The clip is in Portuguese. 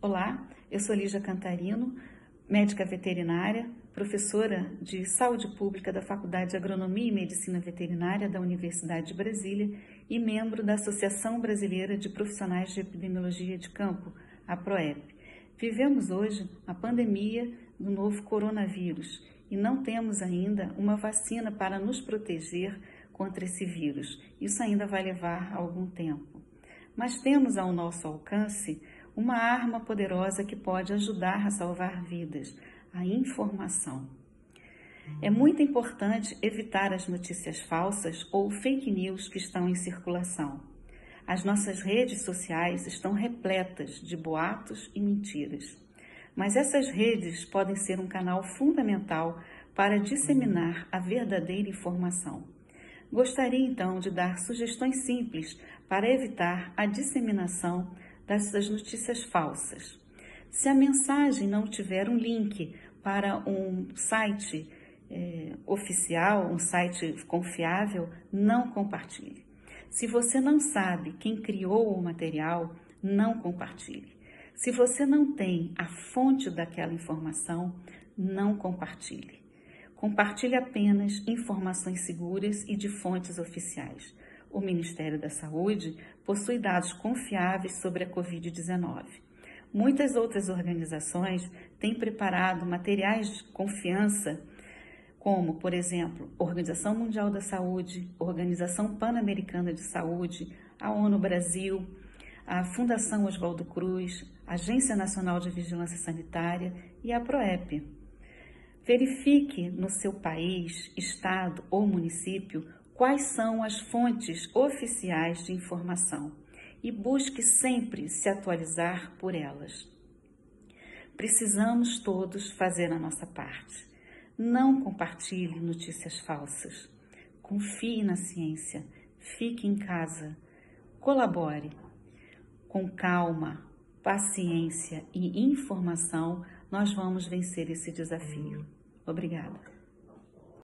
Olá, eu sou Lígia Cantarino, médica veterinária, professora de saúde pública da Faculdade de Agronomia e Medicina Veterinária da Universidade de Brasília e membro da Associação Brasileira de Profissionais de Epidemiologia de Campo, a PROEP. Vivemos hoje a pandemia do novo coronavírus e não temos ainda uma vacina para nos proteger contra esse vírus. Isso ainda vai levar algum tempo. Mas temos ao nosso alcance uma arma poderosa que pode ajudar a salvar vidas, a informação. É muito importante evitar as notícias falsas ou fake news que estão em circulação. As nossas redes sociais estão repletas de boatos e mentiras. Mas essas redes podem ser um canal fundamental para disseminar a verdadeira informação. Gostaria então de dar sugestões simples para evitar a disseminação dessas notícias falsas. Se a mensagem não tiver um link para um site é, oficial, um site confiável, não compartilhe. Se você não sabe quem criou o material, não compartilhe. Se você não tem a fonte daquela informação, não compartilhe. Compartilhe apenas informações seguras e de fontes oficiais o Ministério da Saúde possui dados confiáveis sobre a Covid-19. Muitas outras organizações têm preparado materiais de confiança, como, por exemplo, Organização Mundial da Saúde, Organização Pan-Americana de Saúde, a ONU Brasil, a Fundação Oswaldo Cruz, Agência Nacional de Vigilância Sanitária e a PROEP. Verifique no seu país, estado ou município quais são as fontes oficiais de informação e busque sempre se atualizar por elas. Precisamos todos fazer a nossa parte. Não compartilhe notícias falsas. Confie na ciência. Fique em casa. Colabore. Com calma, paciência e informação, nós vamos vencer esse desafio. Obrigada.